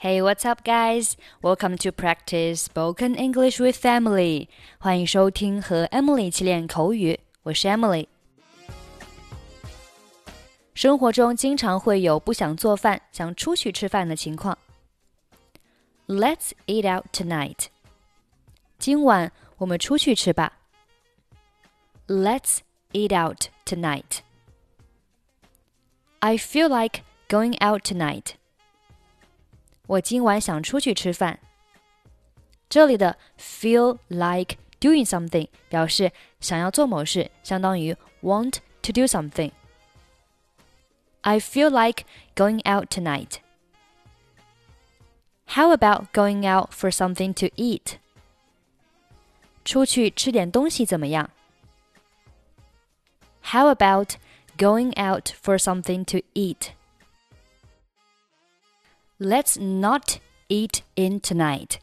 Hey, what's up, guys? Welcome to practice spoken English with Emily. 欢迎收听和 Emily 一起练口语，我是 Emily。生活中经常会有不想做饭、想出去吃饭的情况。Let's eat out tonight. 今晚我们出去吃吧。Let's eat out tonight. I feel like going out tonight. 我今晚想出去吃饭。这里的 feel like doing something 表示想要做某事，相当于 want to do something。I feel like going out tonight. How about going out for something to eat? 出去吃点东西怎么样？How about going out for something to eat? Let's not eat in tonight.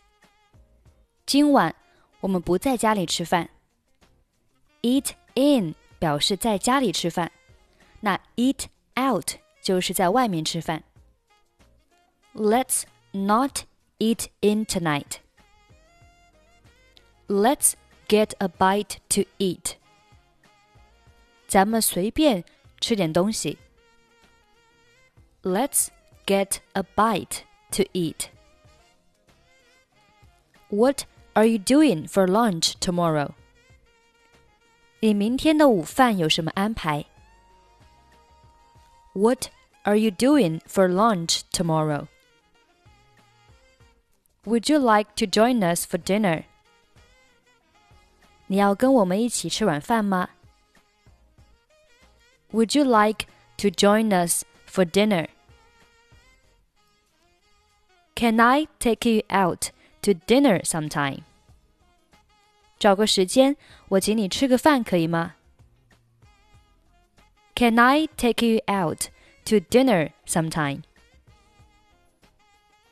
今晚我们不在家里吃饭。Eat in 表示在家里吃饭，那 eat out 就是在外面吃饭。Let's not eat in tonight. Let's get a bite to eat. 咱们随便吃点东西。Let's get a bite to eat. What are you doing for lunch tomorrow? 你明天的午饭有什么安排？What are you doing for lunch tomorrow? Would you like to join us for dinner? 你要跟我们一起吃晚饭吗？Would you like to join us for dinner? Can I take you out to dinner sometime? 找个时间，我请你吃个饭，可以吗？Can I take you out to dinner sometime?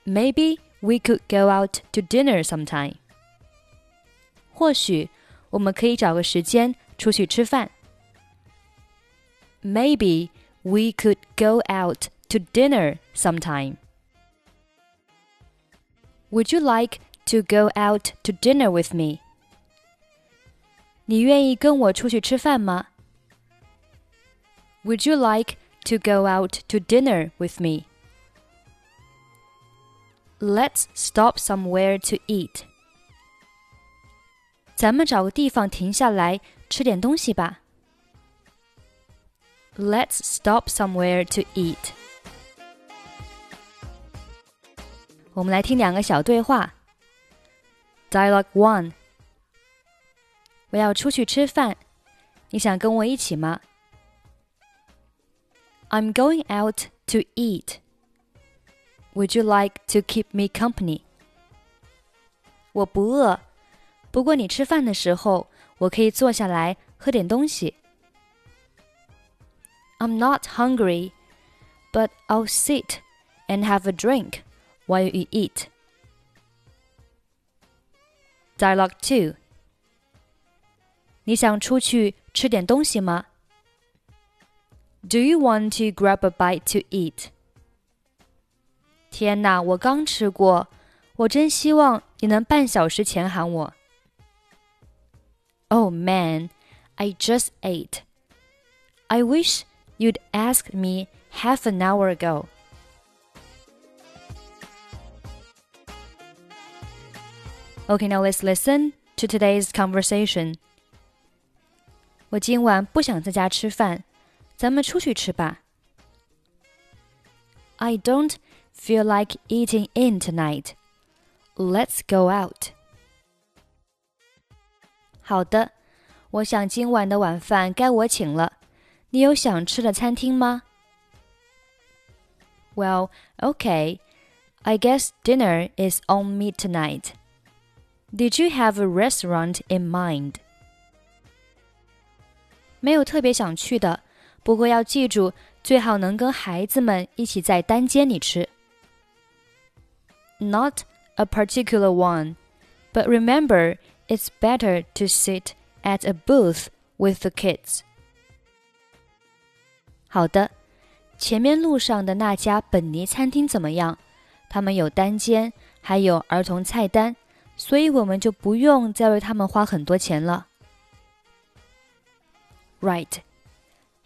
Maybe we could go out to dinner sometime. 或许我们可以找个时间出去吃饭。Maybe we could go out to dinner sometime. Would you like to go out to dinner with me? 你愿意跟我出去吃饭吗？Would you like to go out to dinner with me? Let's stop somewhere to eat. 咱们找个地方停下来吃点东西吧。Let's stop somewhere to eat. 我们来听两个小对话。Dialogue One：我要出去吃饭，你想跟我一起吗？I'm going out to eat. Would you like to keep me company? 我不饿，不过你吃饭的时候，我可以坐下来喝点东西。I'm not hungry, but I'll sit and have a drink while you eat. Dialogue 2你想出去吃点东西吗？Do you want to grab a bite to eat? 天哪，我刚吃过，我真希望你能半小时前喊我。Oh man, I just ate. I wish you'd asked me half an hour ago. Okay, now let's listen to today's conversation. 我今晚不想在家吃饭，咱们出去吃吧。I don't feel like eating in tonight. Let's go out. 好的，我想今晚的晚饭该我请了。你有想吃的餐厅吗？Well, okay. I guess dinner is on me tonight. Did you have a restaurant in mind? 没有特别想去的，不过要记住，最好能跟孩子们一起在单间里吃。Not a particular one, but remember, it's better to sit at a booth with the kids. 好的，前面路上的那家本尼餐厅怎么样？ 他们有单间，还有儿童菜单， 所以我们就不用再为他们花很多钱了。Right.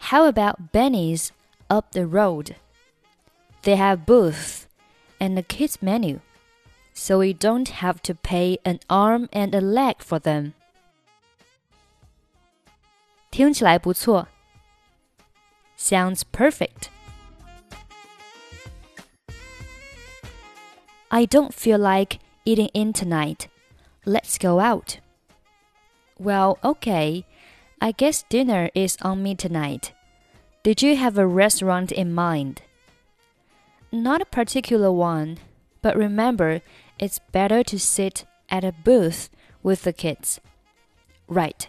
How about Benny's up the road? They have booth and a kids menu, so we don't have to pay an arm and a leg for them. 听起来不错。Sounds perfect. I don't feel like eating in tonight. Let's go out. Well, okay. I guess dinner is on me tonight. Did you have a restaurant in mind? Not a particular one, but remember, it's better to sit at a booth with the kids. Right.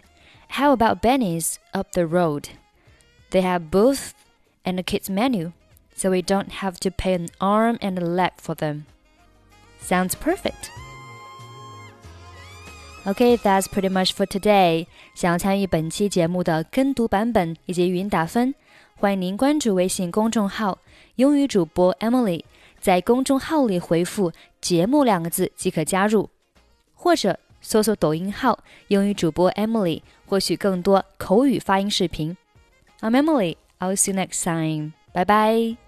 How about Benny's up the road? They have booth and a kids menu, so we don't have to pay an arm and a leg for them. Sounds perfect. Okay, that's pretty much for today. 想要参与本期节目的跟读版本以及语音打分，欢迎您关注微信公众号“英语主播 Emily”，在公众号里回复“节目”两个字即可加入，或者搜索抖音号“英语主播 Emily”，获取更多口语发音视频。I'm Emily. I'll see you next time. Bye bye.